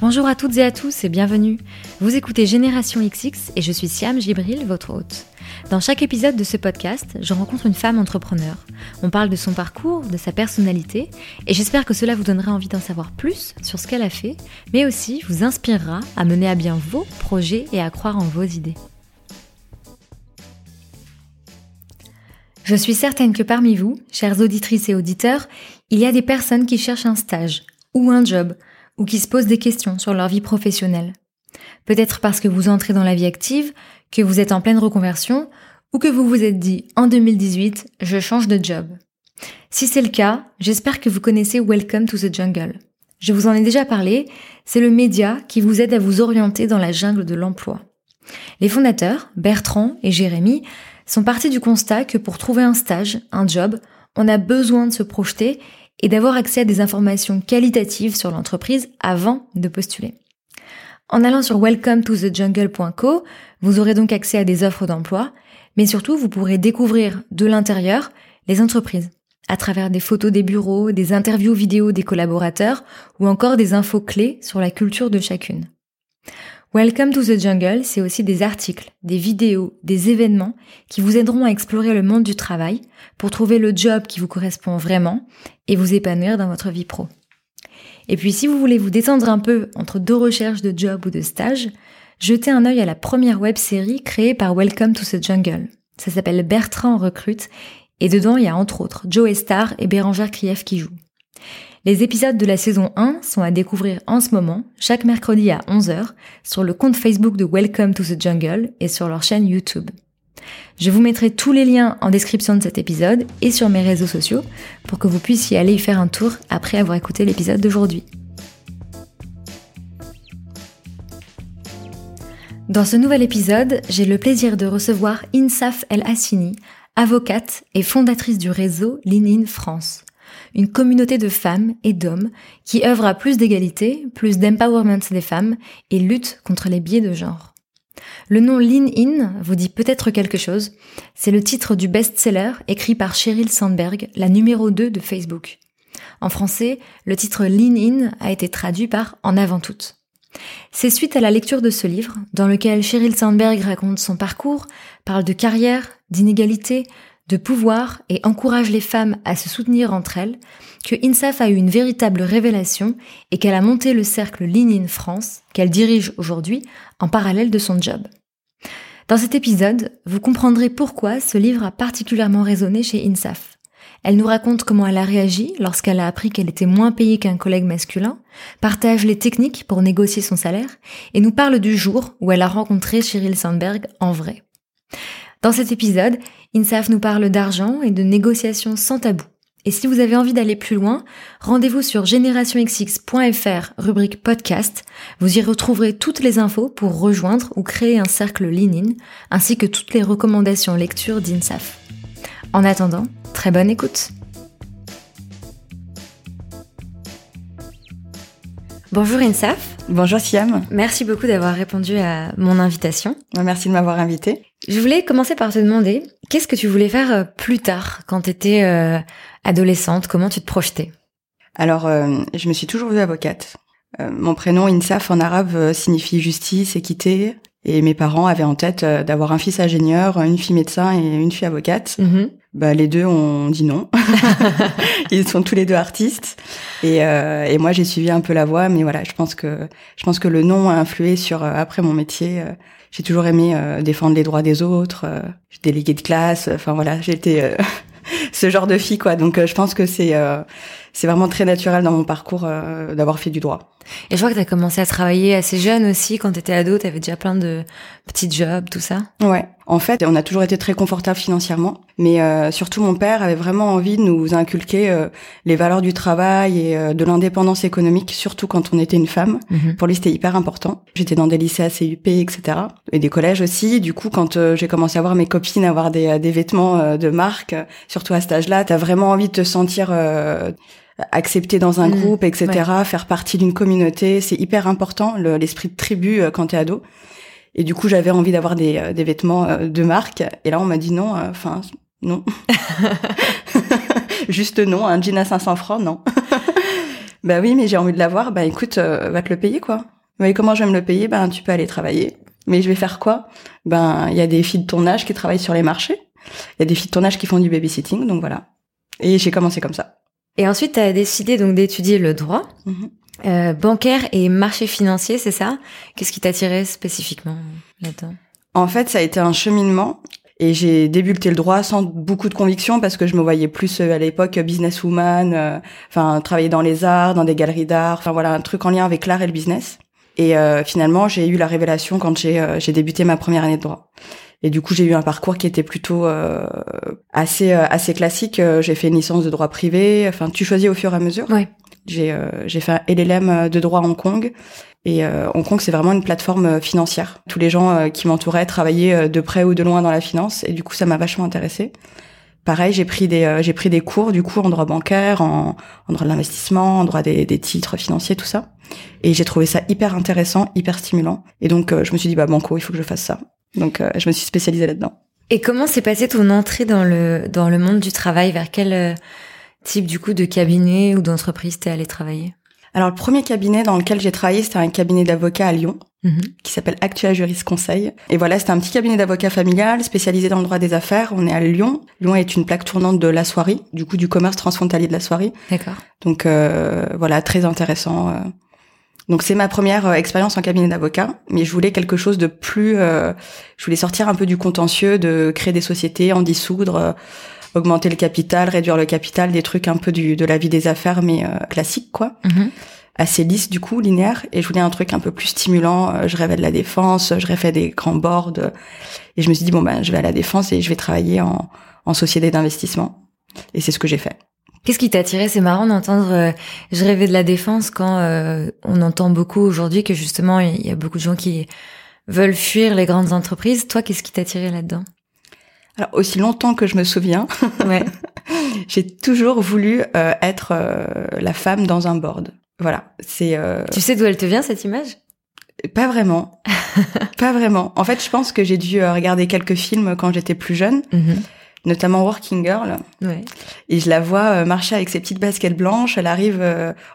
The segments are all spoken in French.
Bonjour à toutes et à tous et bienvenue. Vous écoutez Génération XX et je suis Siam Gibril, votre hôte. Dans chaque épisode de ce podcast, je rencontre une femme entrepreneur. On parle de son parcours, de sa personnalité et j'espère que cela vous donnera envie d'en savoir plus sur ce qu'elle a fait, mais aussi vous inspirera à mener à bien vos projets et à croire en vos idées. Je suis certaine que parmi vous, chères auditrices et auditeurs, il y a des personnes qui cherchent un stage ou un job ou qui se posent des questions sur leur vie professionnelle. Peut-être parce que vous entrez dans la vie active, que vous êtes en pleine reconversion, ou que vous vous êtes dit en 2018, je change de job. Si c'est le cas, j'espère que vous connaissez Welcome to the Jungle. Je vous en ai déjà parlé, c'est le média qui vous aide à vous orienter dans la jungle de l'emploi. Les fondateurs, Bertrand et Jérémy, sont partis du constat que pour trouver un stage, un job, on a besoin de se projeter et d'avoir accès à des informations qualitatives sur l'entreprise avant de postuler. En allant sur welcome to the jungle.co, vous aurez donc accès à des offres d'emploi, mais surtout vous pourrez découvrir de l'intérieur les entreprises à travers des photos des bureaux, des interviews vidéo des collaborateurs ou encore des infos clés sur la culture de chacune. Welcome to the Jungle, c'est aussi des articles, des vidéos, des événements qui vous aideront à explorer le monde du travail pour trouver le job qui vous correspond vraiment et vous épanouir dans votre vie pro. Et puis si vous voulez vous détendre un peu entre deux recherches de job ou de stage, jetez un œil à la première web série créée par Welcome to the Jungle. Ça s'appelle Bertrand recrute et dedans il y a entre autres Joe Star et Bérangère Krief qui jouent. Les épisodes de la saison 1 sont à découvrir en ce moment, chaque mercredi à 11h, sur le compte Facebook de Welcome to the Jungle et sur leur chaîne YouTube. Je vous mettrai tous les liens en description de cet épisode et sur mes réseaux sociaux pour que vous puissiez aller y faire un tour après avoir écouté l'épisode d'aujourd'hui. Dans ce nouvel épisode, j'ai le plaisir de recevoir Insaf El Hassini, avocate et fondatrice du réseau Lean France une communauté de femmes et d'hommes qui œuvrent à plus d'égalité, plus d'empowerment des femmes et lutte contre les biais de genre. Le nom Lean In vous dit peut-être quelque chose. C'est le titre du best-seller écrit par Sheryl Sandberg, la numéro 2 de Facebook. En français, le titre Lean In a été traduit par En avant toute. C'est suite à la lecture de ce livre, dans lequel Sheryl Sandberg raconte son parcours, parle de carrière, d'inégalité, de pouvoir et encourage les femmes à se soutenir entre elles, que INSAF a eu une véritable révélation et qu'elle a monté le cercle Lean in France, qu'elle dirige aujourd'hui, en parallèle de son job. Dans cet épisode, vous comprendrez pourquoi ce livre a particulièrement résonné chez INSAF. Elle nous raconte comment elle a réagi lorsqu'elle a appris qu'elle était moins payée qu'un collègue masculin, partage les techniques pour négocier son salaire et nous parle du jour où elle a rencontré Sheryl Sandberg en vrai. Dans cet épisode, INSAF nous parle d'argent et de négociations sans tabou. Et si vous avez envie d'aller plus loin, rendez-vous sur générationxx.fr, rubrique podcast. Vous y retrouverez toutes les infos pour rejoindre ou créer un cercle lean ainsi que toutes les recommandations lecture d'INSAF. En attendant, très bonne écoute. Bonjour INSAF. Bonjour Siam. Merci beaucoup d'avoir répondu à mon invitation. Merci de m'avoir invité. Je voulais commencer par te demander, qu'est-ce que tu voulais faire euh, plus tard quand tu étais euh, adolescente? Comment tu te projetais? Alors, euh, je me suis toujours vue avocate. mon prénom Insaf en arabe signifie justice, équité, et mes parents avaient en tête d'avoir un fils ingénieur, une fille médecin et une fille avocate. Mm-hmm. Bah, les deux ont dit non. Ils sont tous les deux artistes. Et, euh, et moi, j'ai suivi un peu la voie, mais voilà, je pense que je pense que le nom a influé sur euh, après mon métier. Euh, j'ai toujours aimé défendre les droits des autres. j'ai délégué de classe. Enfin voilà, j'étais ce genre de fille quoi. Donc je pense que c'est c'est vraiment très naturel dans mon parcours d'avoir fait du droit. Et je vois que tu as commencé à travailler assez jeune aussi. Quand tu étais ado, tu avais déjà plein de petits jobs, tout ça. Ouais. En fait, on a toujours été très confortable financièrement, mais euh, surtout mon père avait vraiment envie de nous inculquer euh, les valeurs du travail et euh, de l'indépendance économique, surtout quand on était une femme. Mhm. Pour lui, c'était hyper important. J'étais dans des lycées ACUP, etc. Et des collèges aussi. Du coup, quand j'ai commencé à voir mes copines avoir des, des vêtements de marque, surtout à cet âge-là, t'as vraiment envie de te sentir accepter dans un mm. groupe, etc., faire partie d'une communauté, c'est hyper important, l'esprit de tribu euh, quand t'es ado. Et du coup, j'avais envie d'avoir des, euh, des vêtements euh, de marque. Et là, on m'a dit non, enfin, non. Juste non, un jean à 500 francs, non. Bah oui, mais j'ai envie de l'avoir. Bah écoute, va te le payer quoi. Mais comment je vais me le payer? Ben tu peux aller travailler. Mais je vais faire quoi? Ben il y a des filles de ton âge qui travaillent sur les marchés. Il y a des filles de ton âge qui font du babysitting, donc voilà. Et j'ai commencé comme ça. Et ensuite, tu as décidé donc d'étudier le droit. Mhm. Euh, bancaire et marché financier, c'est ça? Qu'est-ce qui t'a tiré spécifiquement là-dedans? En fait, ça a été un cheminement. Et j'ai débuté le droit sans beaucoup de conviction parce que je me voyais plus euh, à l'époque businesswoman, euh, enfin travailler dans les arts, dans des galeries d'art, enfin voilà un truc en lien avec l'art et le business. Et finalement, j'ai eu la révélation quand j'ai débuté ma première année de droit. Et du coup, j'ai eu un parcours qui était plutôt assez assez classique. J'ai fait une licence de droit privé. Enfin, tu choisis au fur et à mesure. Ouais. J'ai euh, j'ai fait un LLM euh, de droit à Hong Kong. Et euh, Hong Kong, c'est vraiment une plateforme financière. Tous les gens qui m'entouraient travaillaient de près ou de loin dans la finance, et du coup, ça m'a vachement intéressée. Pareil, j'ai pris des j'ai pris des cours du coup en droit bancaire, en, en droit de l'investissement, en droit des, des, titres financiers, tout ça. Et j'ai trouvé ça hyper intéressant, hyper stimulant. Et donc je me suis dit bah banco, il faut que je fasse ça. Donc je me suis spécialisée là-dedans. Et comment s'est passée ton entrée dans le dans le monde du travail? Vers quel type du coup de cabinet ou d'entreprise t'es allé travailler? Alors le premier cabinet dans lequel j'ai travaillé, c'était un cabinet d'avocats à Lyon. Mhm. qui s'appelle Actua Juris Conseil. Et voilà, c'était un petit cabinet d'avocats familial spécialisé dans le droit des affaires. On est à Lyon. Lyon est une plaque tournante de la soirée, du coup du commerce transfrontalier de la soirée. D'accord. Donc euh, voilà, très intéressant. Euh. Donc c'est ma première euh, expérience en cabinet d'avocat, mais je voulais quelque chose de plus. je voulais sortir un peu du contentieux, de créer des sociétés, en dissoudre augmenter le capital, réduire le capital, des trucs un peu du, de la vie des affaires, mais euh, classique quoi. Mhm. Assez lisse du coup, linéaire. Et je voulais un truc un peu plus stimulant. Euh, je rêvais de la défense, je rêvais des grands boards. Et je me suis dit bon ben je vais à la défense et je vais travailler en, en société d'investissement. Et c'est ce que j'ai fait. Qu'est-ce qui t'a attiré? C'est marrant d'entendre euh, je rêvais de la défense quand on entend beaucoup aujourd'hui que justement il y a beaucoup de gens qui veulent fuir les grandes entreprises. Toi, qu'est-ce qui t'a attiré là-dedans? Alors aussi longtemps que je me souviens, ouais. j'ai toujours voulu euh, être euh, la femme dans un board. Voilà, c'est. Euh... Tu sais d'où elle te vient cette image? Pas vraiment, pas vraiment. En fait, je pense que j'ai dû euh, regarder quelques films quand j'étais plus jeune. Mm-hmm. Notamment Working Girl. Ouais. Et je la vois marcher avec ses petites baskets blanches. Elle arrive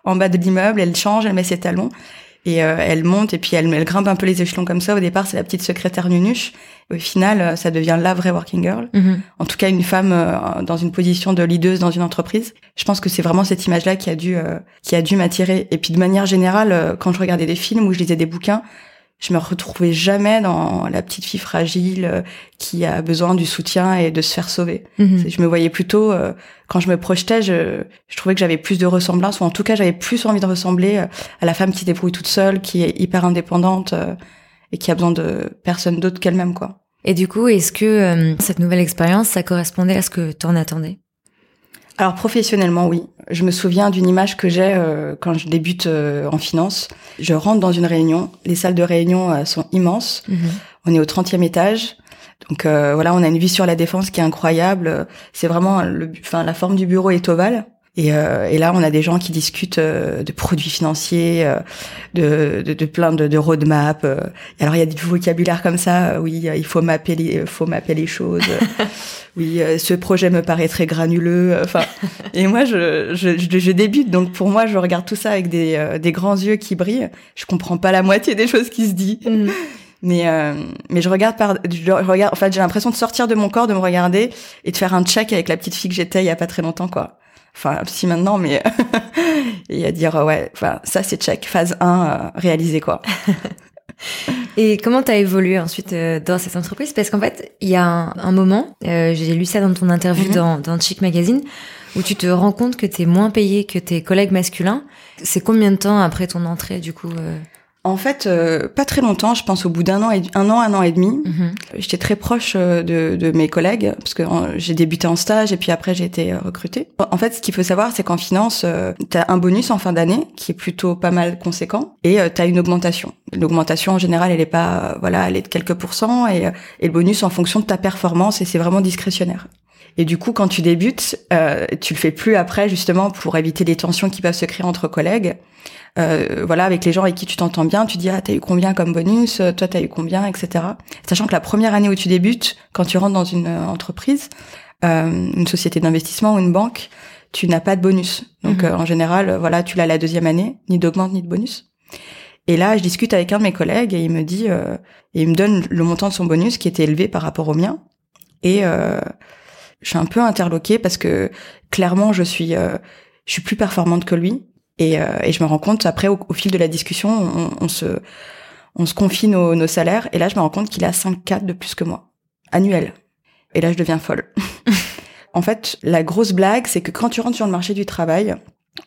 en bas de l'immeuble, elle change, elle met ses talons et elle monte et puis elle, elle grimpe un peu les échelons comme ça. Au départ, c'est la petite secrétaire nunuche au final, euh, ça devient la vraie working girl. Mhm. En tout cas, une femme euh, dans une position de leaduse dans une entreprise. Je pense que c'est vraiment cette image-là qui a dû euh, qui a dû m'attirer. Et puis de manière générale, quand je regardais des films ou je lisais des bouquins, je me retrouvais jamais dans la petite fille fragile qui a besoin du soutien et de se faire sauver. Mhm. Je me voyais plutôt, quand je me projetais, je, je trouvais que j'avais plus de ressemblance, ou en tout cas j'avais plus envie de ressembler à la femme qui débrouille toute seule, qui est hyper indépendante et qui a besoin de personne d'autre qu'elle-même, quoi. Et du coup, est-ce que euh, cette nouvelle expérience, ça correspondait à ce que tu en attendais? Alors professionnellement, oui. Je me souviens d'une image que j'ai euh, quand je débute euh, en finance. Je rentre dans une réunion. Les salles de réunion sont immenses. Mhm. On est au 30e étage. Donc voilà, on a une vue sur la défense qui est incroyable. C'est vraiment, le, enfin, la forme du bureau est ovale. Et, euh, et, là, on a des gens qui discutent euh, de produits financiers, euh, de, de, de, plein de, de roadmap. Euh. alors, il y a du vocabulaire comme ça. oui, il faut mapper les, faut mapper les choses. oui, ce projet me paraît très granuleux. Enfin, et moi, je, je, je, débute. Donc, pour moi, je regarde tout ça avec des, des grands yeux qui brillent. Je comprends pas la moitié des choses qui se disent. Mm. Mais mais je regarde par je regarde en fait j'ai l'impression de sortir de mon corps de me regarder et de faire un check avec la petite fille que j'étais il y a pas très longtemps quoi enfin si maintenant mais et à dire ouais enfin ça c'est check. Phase 1 euh, réalisé quoi. Et comment t'as évolué ensuite euh, dans cette entreprise? Parce qu'en fait il y a un, moment euh, j'ai lu ça dans ton interview mhm. dans dans Chic Magazine où tu te rends compte que t'es moins payé que tes collègues masculins. C'est combien de temps après ton entrée du coup en fait, euh, pas très longtemps, je pense au bout d'un an, et, un an, un an et demi. Mhm. J'étais très proche euh, de, de, mes collègues, parce que j'ai débuté en stage et puis après j'ai été euh, recrutée. En fait, ce qu'il faut savoir, c'est qu'en finance, tu as un bonus en fin d'année qui est plutôt pas mal conséquent, et tu as une augmentation. L'augmentation, en général, elle est pas, voilà, elle est de quelques pourcents, et, et le bonus en fonction de ta performance, et c'est vraiment discrétionnaire. Et du coup, quand tu débutes, euh, tu le fais plus après, justement, pour éviter les tensions qui peuvent se créer entre collègues euh, voilà, avec les gens avec qui tu t'entends bien, tu dis ah t'as eu combien comme bonus, euh, toi t'as eu combien, etc. Sachant que la première année où tu débutes, quand tu rentres dans une euh, entreprise, euh, une société d'investissement ou une banque, tu n'as pas de bonus. Donc Mhm. euh, en général, euh, voilà, tu l'as la deuxième année, ni d'augmente ni de bonus. Et là, je discute avec un de mes collègues et il me dit, euh, et il me donne le montant de son bonus qui était élevé par rapport au mien. Et euh, je suis un peu interloquée parce que clairement, je suis, euh, je suis plus performante que lui. Et, euh, et je me rends compte après, au, au fil de la discussion, on, on se, on se confie nos, nos salaires. Et là, je me rends compte qu'il a 5 4 de plus que moi, annuel. Et là, je deviens folle. en fait, la grosse blague, c'est que quand tu rentres sur le marché du travail,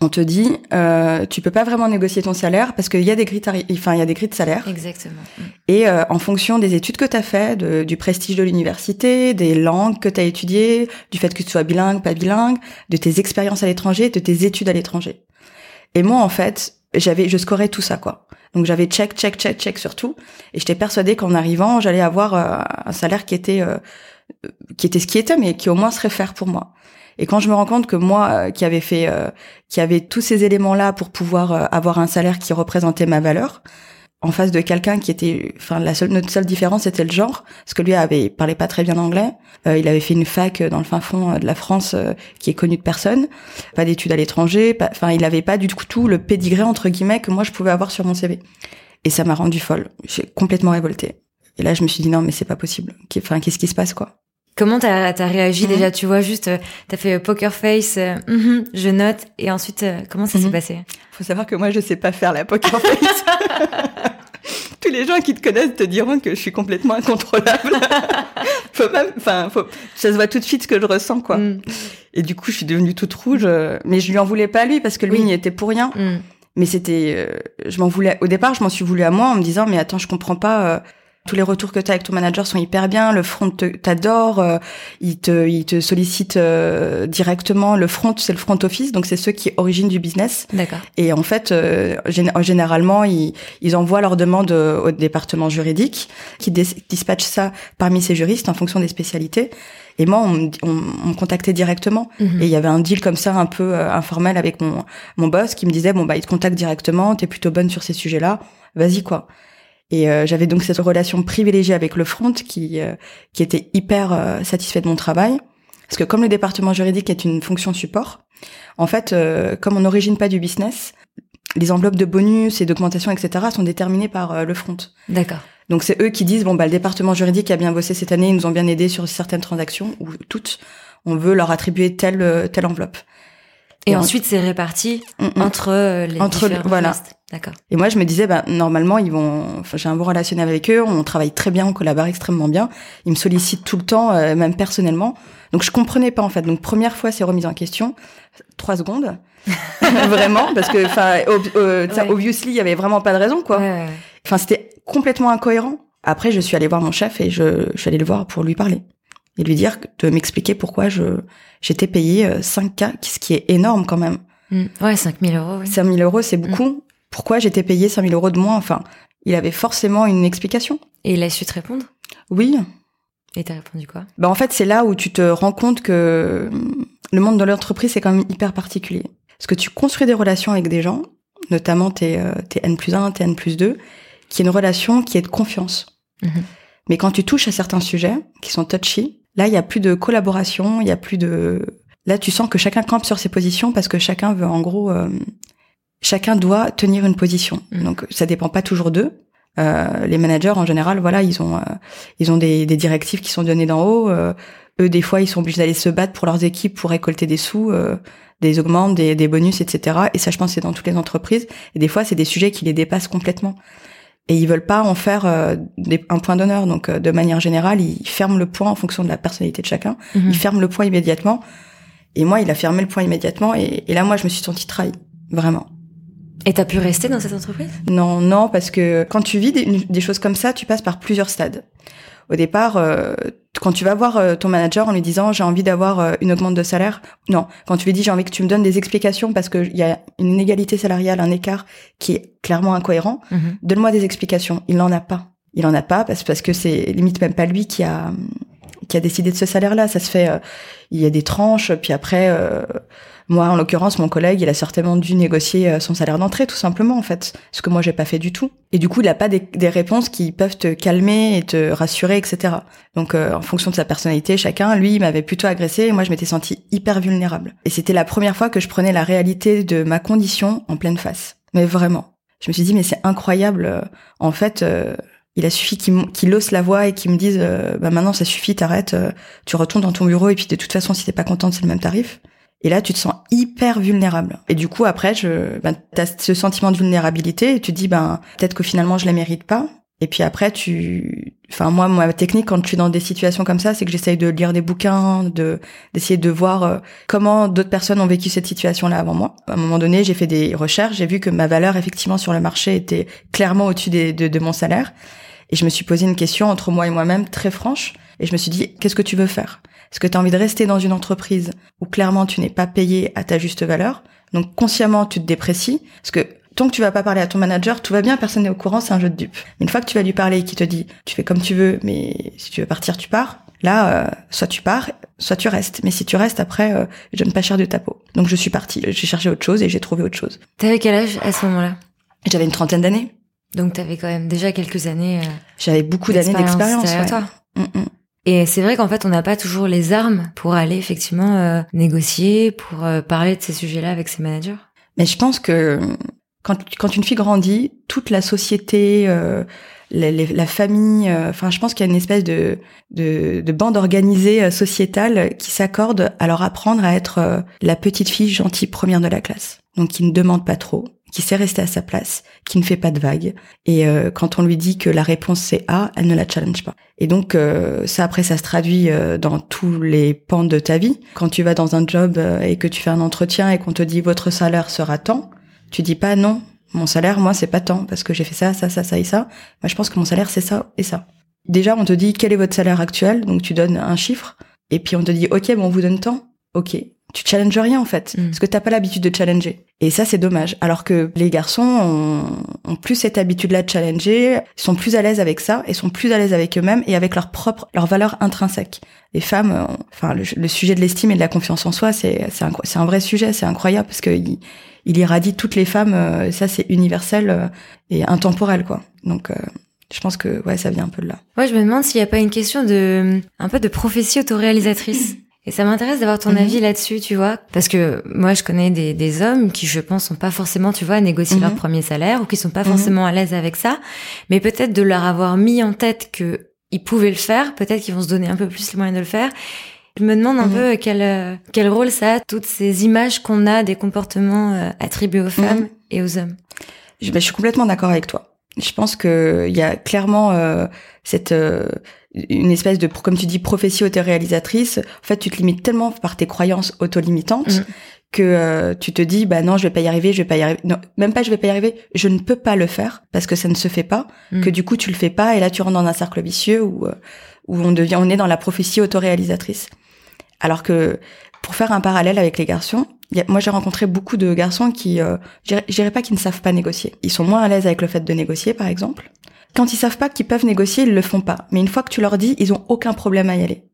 on te dit, euh, tu peux pas vraiment négocier ton salaire parce qu'il y a des grilles, enfin il y a des grilles de salaire. Exactement. Mm. Et euh, en fonction des études que tu as fait, de- du prestige de l'université, des langues que tu as étudiées, du fait que tu sois bilingue, pas bilingue, de tes expériences à l'étranger, de tes études à l'étranger. Et moi, en fait, j'avais, je scorais tout ça, quoi. Donc j'avais check, check, check, check sur tout. Et j'étais persuadée qu'en arrivant, j'allais avoir euh, un salaire qui était, euh, qui était ce qui était, mais qui au moins serait faire pour moi. Et quand je me rends compte que moi, euh, qui avait fait, euh, qui avait tous ces éléments-là pour pouvoir euh, avoir un salaire qui représentait ma valeur, en face de quelqu'un qui était, enfin, la seule, notre seule différence c'était le genre, parce que lui avait il parlait pas très bien anglais. Euh, il avait fait une fac dans le fin fond euh, de la France euh, qui est connue de personne, pas d'études à l'étranger, enfin, il avait pas du tout le pédigré entre guillemets que moi je pouvais avoir sur mon CV. Et ça m'a rendu folle. J'ai complètement révoltée. Et là, je me suis dit non, mais c'est pas possible. Enfin, qu'est-ce qui se passe quoi? Comment t'as as réagi Mhm. déjà? Tu vois, juste, euh, t'as fait euh, poker face, euh, je note, et ensuite, euh, comment ça s'est Mhm. passé? Faut savoir que moi, je sais pas faire la poker face. Tous les gens qui te connaissent te diront que je suis complètement incontrôlable. faut enfin, faut, ça se voit tout de suite ce que je ressens, quoi. Mm. Et du coup, je suis devenue toute rouge. euh, Mais je lui en voulais pas à lui parce que lui, Oui. il y était pour rien. Mm. Mais c'était, euh, je m'en voulais. Au départ, je m'en suis voulu à moi en me disant, mais attends, je comprends pas. Tous les retours que tu as avec ton manager sont hyper bien. Le front t'adore. euh, il te, il te sollicite euh, directement. Le front, c'est le front office, donc c'est ceux qui originent du business. D'accord. Et en fait, euh, gén- généralement, ils, ils envoient leur demande euh, au département juridique, qui dis- dispatche ça parmi ces juristes en fonction des spécialités. Et moi, on, on, on me contactait directement. Mhm. Et il y avait un deal comme ça, un peu euh, informel avec mon, mon boss, qui me disait bon bah il te contacte directement, t'es plutôt bonne sur ces sujets-là, vas-y quoi. Et euh, j'avais donc cette relation privilégiée avec le front, qui euh, qui était hyper euh, satisfait de mon travail, parce que comme le département juridique est une fonction support, en fait, euh, comme on n'origine pas du business, les enveloppes de bonus et d'augmentation, etc., sont déterminées par euh, le front. D'accord. Donc c'est eux qui disent bon bah le département juridique a bien bossé cette année, ils nous ont bien aidés sur certaines transactions ou toutes. On veut leur attribuer telle telle enveloppe. Et Et en- ensuite, c'est réparti Mm, mm. entre euh, les Entre différents voilà. D'accord. Et moi je me disais bah normalement ils vont. Enfin, j'ai un bon relationnel avec eux, on travaille très bien, on collabore extrêmement bien. Ils me sollicitent tout le temps, euh, même personnellement. Donc je comprenais pas en fait. Donc première fois c'est remise en question, trois secondes, vraiment parce que enfin ob- euh, Ouais. obviously il y avait vraiment pas de raison quoi. Ouais. Enfin, c'était complètement incohérent. Après, je suis allée voir mon chef et je, je suis allée le voir pour lui parler et lui dire de m'expliquer pourquoi je j'étais payée euh, 5K, ce qui est énorme quand même. Mm. Ouais, 5000 euros, oui. 5000 euros, c'est beaucoup. Pourquoi j'étais payée 5000 euros de moins? Enfin, il avait forcément une explication. Et il a su te répondre? Oui. Et t'as répondu quoi? Bah en fait, c'est là où tu te rends compte que hum, le monde de l'entreprise c'est quand même hyper particulier. Parce que tu construis des relations avec des gens, notamment tes, euh, tes N plus 1, tes N plus 2, qui est une relation qui est de confiance. Mhm. Mais quand tu touches à certains sujets qui sont touchy, là, il y a plus de collaboration, il y a plus de... Là, tu sens que chacun campe sur ses positions parce que chacun veut, en gros, euh, chacun doit tenir une position. Mhm. Donc, ça dépend pas toujours d'eux. Euh, les managers, en général, voilà, ils ont, euh, ils ont des, des directives qui sont données d'en haut. Euh, eux, des fois, ils sont obligés d'aller se battre pour leurs équipes pour récolter des sous, euh, des augmentes, des, des bonus, etc. Et ça, je pense, c'est dans toutes les entreprises. Et des fois, c'est des sujets qui les dépassent complètement. Et ils veulent pas en faire euh, des- un point d'honneur. Donc, euh, de manière générale, ils ferment le point en fonction de la personnalité de chacun. Mhm. Il ferme le point immédiatement. Et moi, il a fermé le point immédiatement. Et, et là, moi, je me suis sentie trahie. Vraiment. Et t'as pu rester dans cette entreprise? Non, non, parce que quand tu vis des, des choses comme ça, tu passes par plusieurs stades. Au départ, euh, quand tu vas voir euh, ton manager en lui disant j'ai envie d'avoir euh, une augmente de salaire, non. Quand tu lui dis j'ai envie que tu me donnes des explications parce qu'il y a une inégalité salariale, un écart qui est clairement incohérent, Mhm. donne-moi des explications. Il n'en a pas. Il en a pas parce, parce que c'est limite même pas lui qui a qui a décidé de ce salaire-là. Ça se fait. euh, il y a des tranches, puis après. euh, Moi, en l'occurrence, mon collègue, il a certainement dû négocier euh, son salaire d'entrée, tout simplement, en fait. Ce que moi, j'ai pas fait du tout. Et du coup, il a pas des, des réponses qui peuvent te calmer et te rassurer, etc. Donc, euh, en fonction de sa personnalité, chacun, lui, il m'avait plutôt agressé et moi, je m'étais sentie hyper vulnérable. Et c'était la première fois que je prenais la réalité de ma condition en pleine face. Mais vraiment. Je me suis dit, mais c'est incroyable. euh, En fait, euh, il a suffi qu'il hausse la voix et qu'il me dise, euh, bah maintenant, ça suffit, t'arrêtes, tu retournes dans ton bureau et puis de toute façon, si t'es pas contente, c'est le même tarif. Et là, tu te sens hyper vulnérable. Et du coup, après, je, ben, ce sentiment de vulnérabilité et tu te dis, ben, peut-être que finalement, je la mérite pas. Et puis après, tu, enfin, moi, ma technique quand je suis dans des situations comme ça, c'est que j'essaye de lire des bouquins, de, d'essayer de voir euh, comment d'autres personnes ont vécu cette situation-là avant moi. À un moment donné, j'ai fait des recherches, j'ai vu que ma valeur, effectivement, sur le marché était clairement au-dessus des- de, de mon salaire. Et je me suis posé une question entre moi et moi-même très franche. Et je me suis dit, qu'est-ce que tu veux faire? Est-ce que tu as envie de rester dans une entreprise où clairement tu n'es pas payé à ta juste valeur? Donc consciemment, tu te déprécies. Parce que tant que tu vas pas parler à ton manager, tout va bien, personne n'est au courant, c'est un jeu de dupes. Mais une fois que tu vas lui parler et qu'il te dit, tu fais comme tu veux, mais si tu veux partir, tu pars. Là, euh, soit tu pars, soit tu restes. Mais si tu restes, après, euh, je donne pas cher de ta peau. Donc je suis partie. J'ai cherché autre chose et j'ai trouvé autre chose. T'avais quel âge à ce moment-là? J'avais une trentaine d'années. Donc t'avais quand même déjà quelques années. euh, J'avais beaucoup d'années d'expérience. derrière ouais. toi. Mm, mm. Et c'est vrai qu'en fait, on n'a pas toujours les armes pour aller effectivement euh, négocier, pour euh, parler de ces sujets-là avec ses managers. Mais je pense que quand, quand une fille grandit, toute la société, euh, la, famille, euh, enfin, je pense qu'il y a une espèce de, de, de bande organisée euh, sociétale qui s'accorde à leur apprendre à être euh, la petite fille gentille première de la classe. Donc, qui ne demande pas trop, qui sait rester à sa place, qui ne fait pas de vagues. Et euh, quand on lui dit que la réponse c'est A, elle ne la challenge pas. Et donc, euh, ça après, ça se traduit euh, dans tous les pans de ta vie. Quand tu vas dans un job euh, et que tu fais un entretien et qu'on te dit votre salaire sera tant, tu dis pas non. Mon salaire, moi, c'est pas tant parce que j'ai fait ça, ça, ça, ça et ça. Moi, je pense que mon salaire, c'est ça et ça. Déjà, on te dit quel est votre salaire actuel, donc tu donnes un chiffre, et puis on te dit ok, bon, on vous donne tant. Ok, tu challenges rien en fait, Mm. parce que t'as pas l'habitude de challenger. Et ça, c'est dommage. Alors que les garçons ont, ont plus cette habitude-là de challenger, sont plus à l'aise avec ça et sont plus à l'aise avec eux-mêmes et avec leur propre, leur valeur intrinsèque. Les femmes, euh, enfin, le, le sujet de l'estime et de la confiance en soi, c'est c'est un, c'est un vrai sujet, c'est incroyable parce que il, il irradie toutes les femmes. euh, ça, c'est universel euh, et intemporel, quoi. Donc, euh, je pense que ouais, ça vient un peu de là. Moi, je me demande s'il n'y a pas une question de un peu de prophétie autoréalisatrice. Et ça m'intéresse d'avoir ton Mhm. avis là-dessus, tu vois, parce que moi, je connais des, des hommes qui, je pense, sont pas forcément, tu vois, à négocier leur Mhm. premier salaire ou qui sont pas Mhm. forcément à l'aise avec ça, mais peut-être de leur avoir mis en tête que ils pouvaient le faire, peut-être qu'ils vont se donner un peu plus les moyens de le faire. Je me demande un peu quel euh, quel rôle ça a toutes ces images qu'on a des comportements euh, attribués aux femmes et aux hommes. Je, ben, je suis complètement d'accord avec toi. Je pense que il y a clairement euh, cette euh, une espèce de comme tu dis prophétie autoréalisatrice. En fait, tu te limites tellement par tes croyances auto-limitantes Mhm. que euh, tu te dis bah non, je vais pas y arriver, je vais pas y arriver. Non, même pas je vais pas y arriver, je ne peux pas le faire parce que ça ne se fait pas. Mhm. Que du coup tu le fais pas et là tu rentres dans un cercle vicieux où euh, où on devient on est dans la prophétie autoréalisatrice. Alors que pour faire un parallèle avec les garçons, il y a- moi j'ai rencontré beaucoup de garçons qui, euh, je dirais- je dirais pas qu'ils ne savent pas négocier. Ils sont moins à l'aise avec le fait de négocier, par exemple. Quand ils savent pas qu'ils peuvent négocier, ils le font pas. Mais une fois que tu leur dis, ils ont aucun problème à y aller.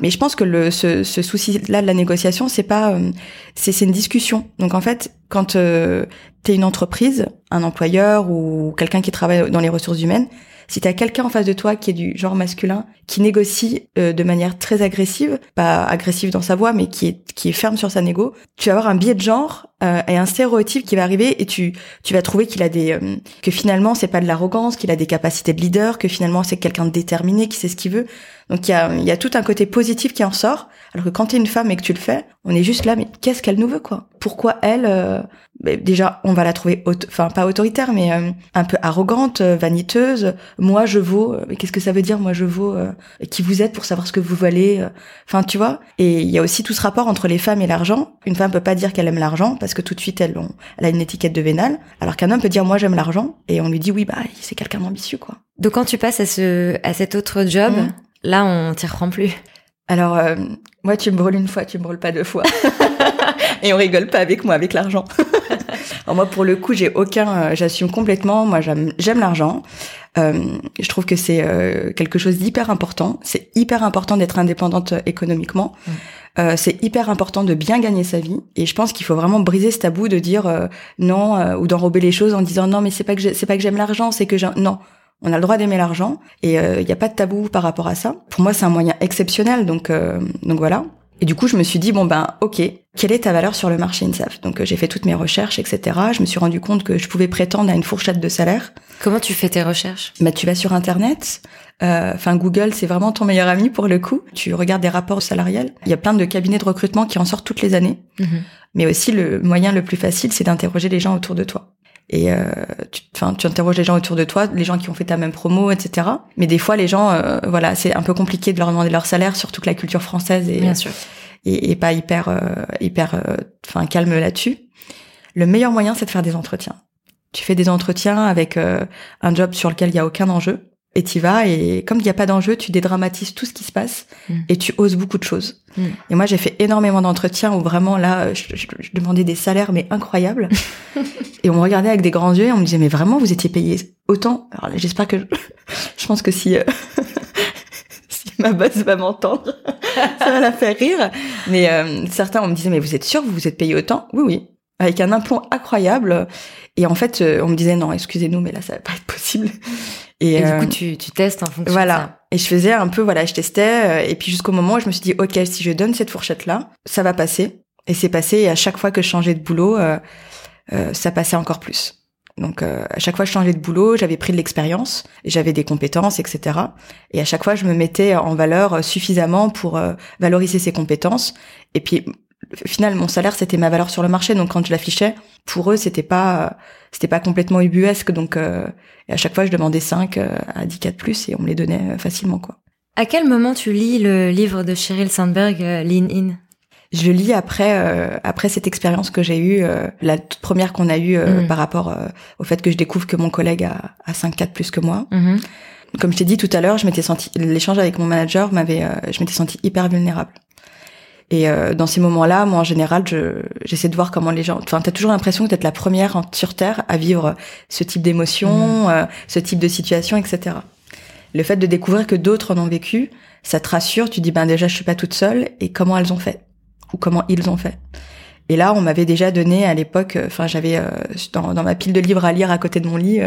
Mais je pense que le, ce, ce souci-là de la négociation, c'est pas, euh, c'est une discussion. Donc en fait, quand euh, t'es une entreprise, un employeur ou quelqu'un qui travaille dans les ressources humaines, si t'as quelqu'un en face de toi qui est du genre masculin, qui négocie euh, de manière très agressive, pas agressive dans sa voix, mais qui est qui est ferme sur sa négo, tu vas avoir un biais de genre euh, et un stéréotype qui va arriver et tu tu vas trouver qu'il a des euh, que finalement c'est pas de l'arrogance, qu'il a des capacités de leader, que finalement c'est quelqu'un de déterminé, qui sait ce qu'il veut. Donc il y a y a tout un côté positif qui en sort, alors que quand t'es une femme et que tu le fais, on est juste là mais qu'est-ce qu'elle nous veut quoi? Pourquoi elle euh, déjà on va la trouver enfin pas autoritaire mais euh, un peu arrogante, euh, vaniteuse, moi je vaux euh, mais qu'est-ce que ça veut dire moi je vaux euh, qui vous êtes pour savoir ce que vous valez euh, enfin tu vois? Et il y a aussi tout ce rapport entre les femmes et l'argent. Une femme peut pas dire qu'elle aime l'argent parce que tout de suite elle, on- elle a une étiquette de vénale alors qu'un homme peut dire moi j'aime l'argent et on lui dit oui bah c'est quelqu'un d'ambitieux quoi. Donc quand tu passes à ce à cet autre job, Mhm. là on t'y reprend plus. alors euh, moi tu me brûles une fois tu me brûles pas deux fois et on rigole pas avec moi avec l'argent alors moi pour le coup j'ai aucun euh, j'assume complètement moi j'aime j'aime l'argent Euh, je trouve que c'est euh, quelque chose d'hyper important c'est hyper important d'être indépendante euh, économiquement Mm. Euh, c'est hyper important de bien gagner sa vie et je pense qu'il faut vraiment briser ce tabou de dire euh, non euh, ou d'enrober les choses en disant non mais c'est pas que c'est pas que j'aime l'argent, c'est que non. On a le droit d'aimer l'argent et il n'y a pas de tabou par rapport à ça. Pour moi, c'est un moyen exceptionnel, donc donc voilà. Et du coup, je me suis dit bon ben ok, quelle est ta valeur sur le marché INSAF? Donc j'ai fait toutes mes recherches, etc. Je me suis rendu compte que je pouvais prétendre à une fourchette de salaire. Comment tu fais tes recherches? Bah tu vas sur internet, euh, enfin, Google, c'est vraiment ton meilleur ami pour le coup. Tu regardes des rapports salariales. Il y a plein de cabinets de recrutement qui en sortent toutes les années. Mhm. Mais aussi, le moyen le plus facile, c'est d'interroger les gens autour de toi. Et euh, tu, enfin, tu interroges les gens autour de toi, les gens qui ont fait ta même promo, etc. Mais des fois, les gens, euh, voilà, c'est un peu compliqué de leur demander leur salaire, surtout que la culture française est, Bien sûr. est, pas hyper, hyper, enfin, calme là-dessus. Le meilleur moyen, c'est de faire des entretiens. Tu fais des entretiens avec un job sur lequel il y a aucun enjeu et tu vas et comme il n'y a pas d'enjeu, tu dédramatises tout ce qui se passe mm. et tu oses beaucoup de choses. Mm. Et moi, j'ai fait énormément d'entretiens où vraiment là, je, demandais des salaires mais incroyables et on me regardait avec des grands yeux et on me disait mais vraiment vous étiez payé autant? Alors j'espère que je, pense que si euh, si ma boss va m'entendre, ça va la faire rire. Mais euh, certains on me disait mais vous êtes sûr vous vous êtes payé autant? Oui oui, avec un implant incroyable. Et en fait, euh, on me disait non, excusez-nous, mais là, ça va pas être possible. Et, du coup, euh, tu, tu testes en fonction voilà. de ça. Et je faisais un peu, voilà, je testais. Euh, et puis jusqu'au moment où je me suis dit, ok, si je donne cette fourchette-là, ça va passer. Et c'est passé. Et à chaque fois que je changeais de boulot, euh, ça passait encore plus. Donc à chaque fois que je changeais de boulot, j'avais pris de l'expérience, j'avais des compétences, etc. Et à chaque fois, je me mettais en valeur suffisamment pour valoriser ces compétences. Et puis final, mon salaire, c'était ma valeur sur le marché. Donc, quand je l'affichais, pour eux, c'était pas, c'était pas complètement ubuesque. Donc, euh, à chaque fois, je demandais 5 euh, à 10 4 plus et on me les donnait euh, facilement, quoi. À quel moment tu lis le livre de Sheryl Sandberg, Lean In? Je lis après après cette expérience que j'ai eue, la toute première qu'on a eue mm. par rapport au fait que je découvre que mon collègue a, a 5 4 plus que moi. Mm-hmm. Comme je t'ai dit tout à l'heure, je m'étais senti l'échange avec mon manager m'avait je m'étais senti hyper vulnérable. Et euh, dans ces moments-là, moi en général, je j'essaie de voir comment les gens. Enfin, t'as toujours l'impression que t'es la première sur terre à vivre ce type d'émotion, mmh. euh, ce type de situation, etc. Le fait de découvrir que d'autres en ont vécu, ça te rassure. Tu dis ben déjà je suis pas toute seule et comment elles ont fait? Ou comment ils ont fait? Et là, on m'avait déjà donné à l'époque, euh, enfin j'avais dans, dans, ma pile de livres à lire à côté de mon lit,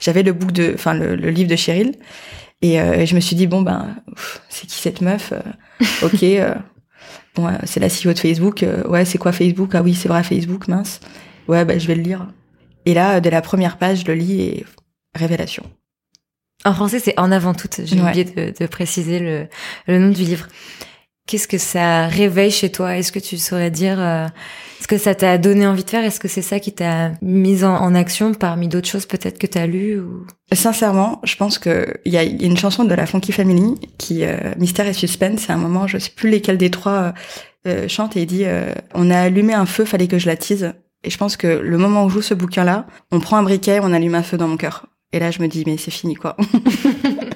j'avais le book de, enfin le, livre de Cheryl, et, je me suis dit bon ben c'est qui cette meuf Ok, Bon, c'est la CEO de Facebook. Euh, ouais, c'est quoi Facebook? Ah oui, c'est vrai, Facebook, mince. Ouais, bah, je vais le lire. Et là, dès la première page, je le lis et révélation. En français, c'est En avant toute. J'ai oublié de, préciser le, le nom du livre. Qu'est-ce que ça réveille chez toi? Est-ce que tu saurais dire euh, Est-ce que ça t'a donné envie de faire? Est-ce que c'est ça qui t'a mis en, action parmi d'autres choses peut-être que t'as lues ou... Sincèrement, je pense que il y a une chanson de la Funky Family qui euh, Mystère et suspense. C'est un moment, je sais plus lesquels des trois euh, chante et dit On a allumé un feu, fallait que je l'attise. Et je pense que le moment où je joue ce bouquin-là, on prend un briquet, on allume un feu dans mon cœur. Et là, je me dis mais c'est fini quoi.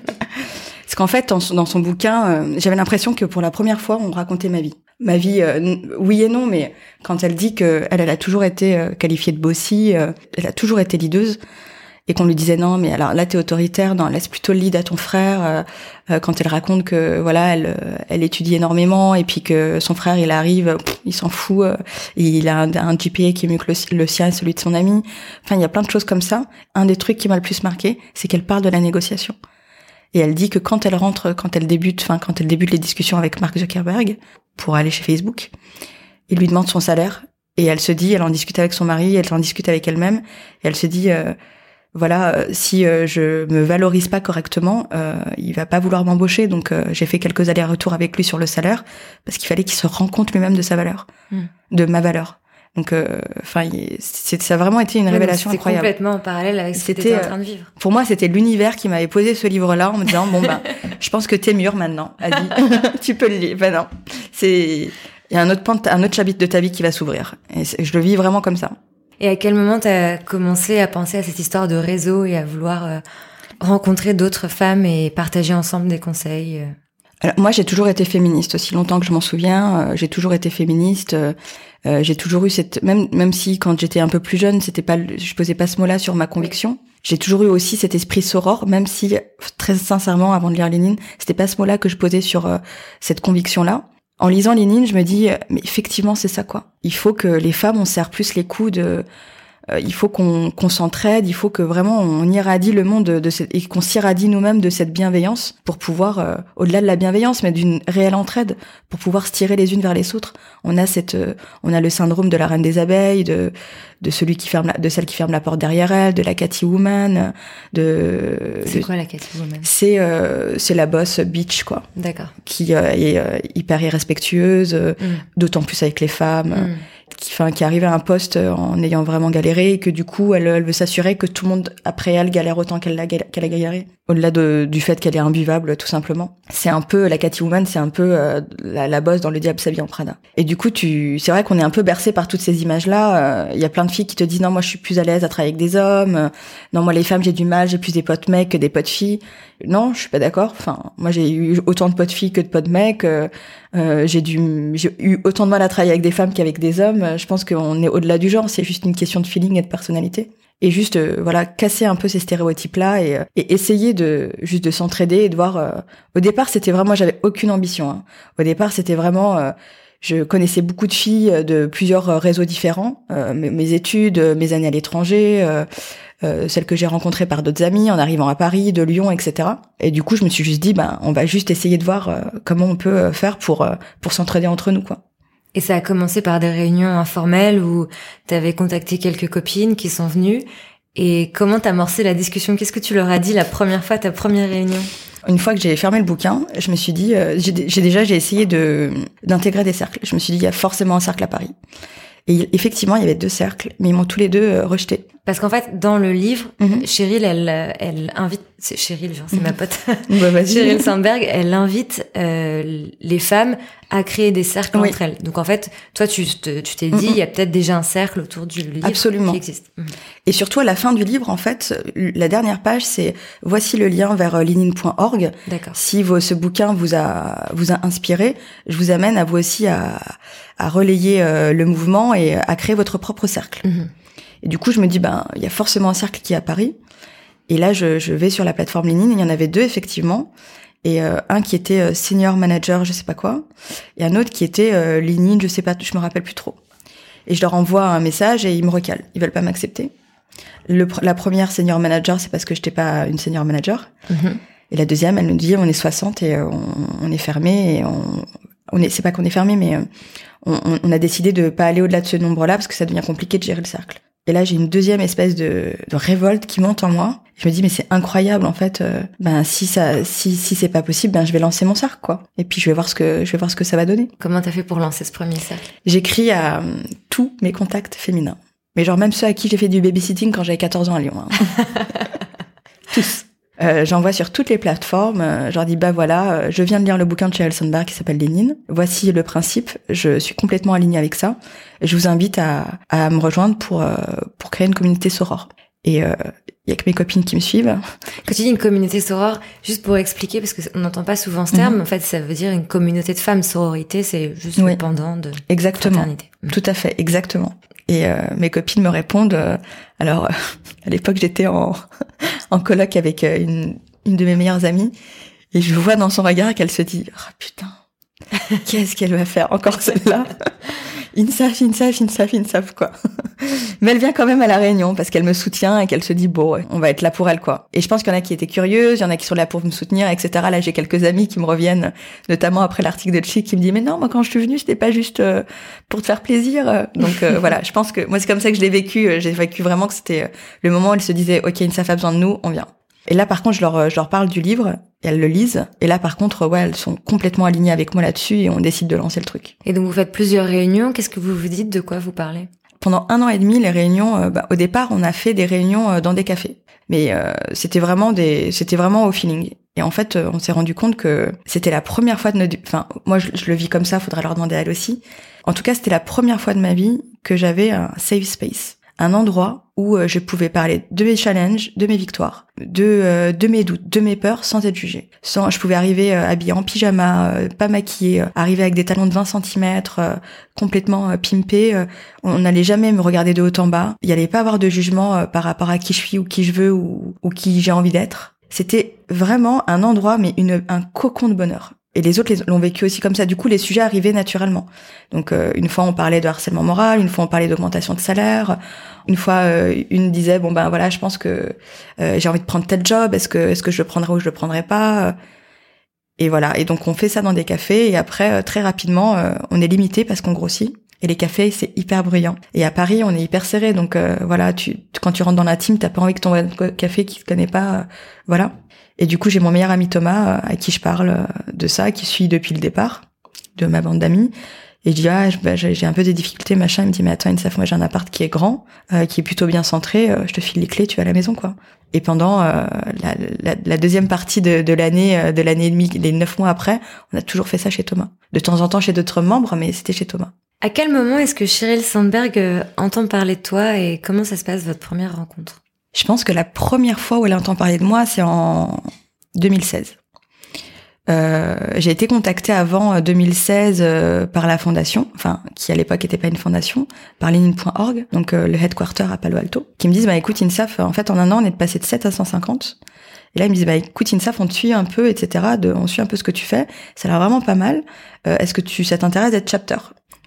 Qu'en fait, dans son, bouquin, euh, j'avais l'impression que pour la première fois, on racontait ma vie. Ma vie, euh, oui et non, mais quand elle dit que elle, a toujours été euh, qualifiée de bossy, elle a toujours été leaduse, et qu'on lui disait non, mais alors là t'es autoritaire, non laisse plutôt le lead à ton frère. quand elle raconte que voilà, elle, elle étudie énormément et puis que son frère il arrive, il s'en fout, il a un, un, GPA qui est mieux que le, le sien et celui de son ami. Enfin, il y a plein de choses comme ça. Un des trucs qui m'a le plus marqué, c'est qu'elle parle de la négociation. Et elle dit que quand elle rentre, quand elle débute, enfin quand elle débute les discussions avec Mark Zuckerberg pour aller chez Facebook, il lui demande son salaire et elle se dit, elle en discute avec son mari, elle en discute avec elle-même et elle se dit, euh, voilà, euh, si euh, je me valorise pas correctement, euh, il va pas vouloir m'embaucher. Donc j'ai fait quelques allers-retours avec lui sur le salaire parce qu'il fallait qu'il se rende compte lui-même de sa valeur, hmm. de ma valeur. Donc, euh, enfin, ça a vraiment été une révélation incroyable. complètement en parallèle avec ce que tu en train de vivre. Euh, pour moi, c'était l'univers qui m'avait posé ce livre-là en me disant bon ben, je pense que t'es mûr maintenant, Adi, tu peux le lire. Ben non, c'est il y a un autre un autre chapitre de ta vie qui va s'ouvrir. Et je le vis vraiment comme ça. Et à quel moment t'as commencé à penser à cette histoire de réseau et à vouloir euh, rencontrer d'autres femmes et partager ensemble des conseils alors, moi, j'ai toujours été féministe aussi longtemps que je m'en souviens. j'ai toujours été féministe. Euh, j'ai toujours eu cette même même si quand j'étais un peu plus jeune, c'était pas je posais pas ce mot-là sur ma conviction. J'ai toujours eu aussi cet esprit soror, même si très sincèrement, avant de lire Lénine, c'était pas ce mot-là que je posais sur euh, cette conviction-là. En lisant Lénine, je me dis, mais effectivement, c'est ça quoi. Il faut que les femmes, on serre plus les coups de euh, il faut qu'on s'entraide, il faut que vraiment on irradie le monde de, cette, et qu'on s'irradie nous-mêmes de cette bienveillance pour pouvoir, euh, au-delà de la bienveillance, mais d'une réelle entraide, pour pouvoir se tirer les unes vers les autres. On a cette, euh, on a le syndrome de la reine des abeilles, de de celui qui ferme, la, de celle qui ferme la porte derrière elle, de la Cathy Woman, de. C'est quoi la Cathy Woman? C'est c'est la boss bitch quoi. D'accord. Qui est hyper irrespectueuse, mm. d'autant plus avec les femmes. Mm qui, arrive à un poste en ayant vraiment galéré et que du coup, elle, veut s'assurer que tout le monde après elle galère autant qu'elle a, qu'elle a galéré. Au-delà de, du fait qu'elle est imbuvable, tout simplement. C'est un peu, la Cathy Woman, c'est un peu euh, la, la bosse dans Le Diable s'habille en Prada. Et du coup, tu, c'est vrai qu'on est un peu bercé par toutes ces images-là. Il y a plein de filles qui te disent non, moi je suis plus à l'aise à travailler avec des hommes. Non, moi les femmes, j'ai du mal, j'ai plus des potes mecs que des potes filles. Non, je suis pas d'accord. Enfin, moi j'ai eu autant de potes filles que de potes mecs. Euh, euh, j'ai dû, j'ai eu autant de mal à travailler avec des femmes qu'avec des hommes. Je pense qu'on est au-delà du genre. C'est juste une question de feeling et de personnalité. Et juste, euh, voilà, casser un peu ces stéréotypes-là et, et, essayer de juste de s'entraider et de voir. au départ, c'était vraiment, j'avais aucune ambition. Hein. Au départ, c'était vraiment. je connaissais beaucoup de filles de plusieurs réseaux différents, mes études, mes années à l'étranger, euh, celles que j'ai rencontrées par d'autres amis en arrivant à Paris, de Lyon, etc. Et du coup, je me suis juste dit, ben, on va juste essayer de voir euh, comment on peut euh, faire pour pour s'entraider entre nous, quoi. Et ça a commencé par des réunions informelles où tu avais contacté quelques copines qui sont venues. Et comment t'as amorcé la discussion? Qu'est-ce que tu leur as dit la première fois, ta première réunion? Une fois que j'ai fermé le bouquin, je me suis dit, j'ai déjà j'ai essayé de d'intégrer des cercles. Je me suis dit, il y a forcément un cercle à Paris. Et effectivement, il y avait deux cercles, mais ils m'ont tous les deux rejeté. Parce qu'en fait, dans le livre, mm Cheryl, elle, elle invite, c'est Cheryl, genre c'est ma pote, bah, Cheryl Sandberg, elle invite euh, les femmes à créer des cercles entre elles. Donc en fait, toi, tu t'es dit, il y a peut-être déjà un cercle autour du livre Absolument. qui existe. Mhm. Et surtout à la fin du livre, en fait, la dernière page, c'est voici le lien vers euh, linine.org. D'accord. Si vos, ce bouquin vous a vous a inspiré, je vous amène à vous aussi à, à relayer euh, le mouvement et à créer votre propre cercle. Mhm. Et du coup, je me dis, ben, il y a forcément un cercle qui est à Paris. Et là, je, je vais sur la plateforme LinkedIn. Il y en avait deux effectivement, et euh, un qui était euh, senior manager, je sais pas quoi, et un autre qui était euh, LinkedIn, je sais pas, je me rappelle plus trop. Et je leur envoie un message et ils me recalent. Ils veulent pas m'accepter. La première senior manager, c'est parce que j'étais pas une senior manager. Mm-hmm. Et la deuxième, elle nous dit, on est 60 et on, on est fermé et on, on est, c'est pas qu'on est fermé, mais on, on, a décidé de pas aller au-delà de ce nombre-là parce que ça devient compliqué de gérer le cercle. Et là, j'ai une deuxième espèce de, de, révolte qui monte en moi. Je me dis mais c'est incroyable en fait. Euh, ben si ça, si si c'est pas possible, ben je vais lancer mon cercle quoi. Et puis je vais voir ce que je vais voir ce que ça va donner. Comment t'as fait pour lancer ce premier cercle? J'écris à euh, tous mes contacts féminins, mais genre même ceux à qui j'ai fait du babysitting quand j'avais 14 ans à Lyon. Hein. tous. Euh, j'envoie sur toutes les plateformes. Euh, je leur dis bah voilà, euh, je viens de lire le bouquin de Sheryl Sandberg qui s'appelle Lénine. Voici le principe. Je suis complètement alignée avec ça. Je vous invite à, à me rejoindre pour pour créer une communauté soror. Et il y a que mes copines qui me suivent. Quand tu dis une communauté soror, juste pour expliquer, parce qu'on n'entend pas souvent ce terme, mhm. en fait, ça veut dire une communauté de femmes. Sororité, c'est juste le pendant de exactement. Fraternité. Mhm. Tout à fait, exactement. Et mes copines me répondent. alors, à l'époque, j'étais en en colloque avec euh, une, une de mes meilleures amies et je vois dans son regard qu'elle se dit oh putain qu'est-ce qu'elle va faire encore celle-là? INSAF, INSAF, INSAF, quoi. Mais elle vient quand même à la réunion parce qu'elle me soutient et qu'elle se dit, bon, on va être là pour elle, quoi. Et je pense qu'il y en a qui étaient curieuses, il y en a qui sont là pour me soutenir, etc. Là, j'ai quelques amis qui me reviennent, notamment après l'article de Chic, qui me dit, mais non, moi, quand je suis venue, c'était pas juste euh, pour te faire plaisir. Donc, euh, voilà, je pense que moi, c'est comme ça que je l'ai vécu. J'ai vécu vraiment que c'était le moment où elle se disait, OK, INSAF a besoin de nous, on vient. Et là, par contre, je leur, je leur parle du livre et elles le lisent. Et là, par contre, ouais, elles sont complètement alignées avec moi là-dessus et on décide de lancer le truc. Et donc, vous faites plusieurs réunions. Qu'est-ce que vous vous dites De quoi vous parlez? Pendant un an et demi, les réunions, euh, bah, au départ, on a fait des réunions euh, dans des cafés. Mais euh, c'était vraiment des, c'était vraiment au feeling. Et en fait, on s'est rendu compte que c'était la première fois de notre, enfin, moi, je, je, le vis comme ça. Faudrait leur demander à elle aussi. En tout cas, c'était la première fois de ma vie que j'avais un safe space un endroit où euh, je pouvais parler de mes challenges, de mes victoires, de euh, de mes doutes, de mes peurs sans être jugée. Sans je pouvais arriver euh, habillée en pyjama, pas maquillée, arriver avec des talons de 20 cm, complètement pimpée, on n'allait jamais me regarder de haut en bas. Il n'y allait pas avoir de jugement par rapport à qui je suis ou qui je veux ou, ou qui j'ai envie d'être. C'était vraiment un endroit mais une un cocon de bonheur. Et les autres l'ont vécu aussi comme ça. Du coup, les sujets arrivaient naturellement. Donc, euh, une fois, on parlait de harcèlement moral, une fois, on parlait d'augmentation de salaire. Une fois, euh, une disait, bon, ben voilà, je pense que euh, j'ai envie de prendre tel job. Est-ce que, est-ce que je le prendrai ou je le prendrai pas Et voilà. Et donc, on fait ça dans des cafés. Et après, très rapidement, on est limité parce qu'on grossit. Et les cafés, c'est hyper bruyant. Et à Paris, on est hyper serré. Donc, voilà, tu, quand tu rentres dans la team, t'as pas envie que ton café qui te connaît pas, voilà. Et du coup, j'ai mon meilleur ami Thomas euh, à qui je parle euh, de ça, qui suit depuis le départ de ma bande d'amis. Et je dis ah bah, j'ai un peu des difficultés machin. Il me dit mais attends Insaf, moi j'ai un appart qui est grand, euh, qui est plutôt bien centré. je te file les clés, tu vas à la maison quoi. Et pendant la, la, deuxième partie de l'année, de l'année et demie, les neuf mois après, on a toujours fait ça chez Thomas. De temps en temps chez d'autres membres, mais c'était chez Thomas. À quel moment est-ce que Cheryl Sandberg entend parler de toi et comment ça se passe votre première rencontre? Je pense que la première fois où elle entend parler de moi, c'est en 2016. Euh, j'ai été contactée avant 2016 euh, euh, par la fondation, enfin qui à l'époque n'était pas une fondation, par Lenin.org, donc le headquarter à Palo Alto, qui me disent bah écoute Insaf, en fait en un an on est passé de 7 à 150. Et là ils me disent bah écoute Insaf, on te suit un peu, etc. De, on suit un peu ce que tu fais, ça a l'air vraiment pas mal. Est-ce que tu ça t'intéresse d'être chapter?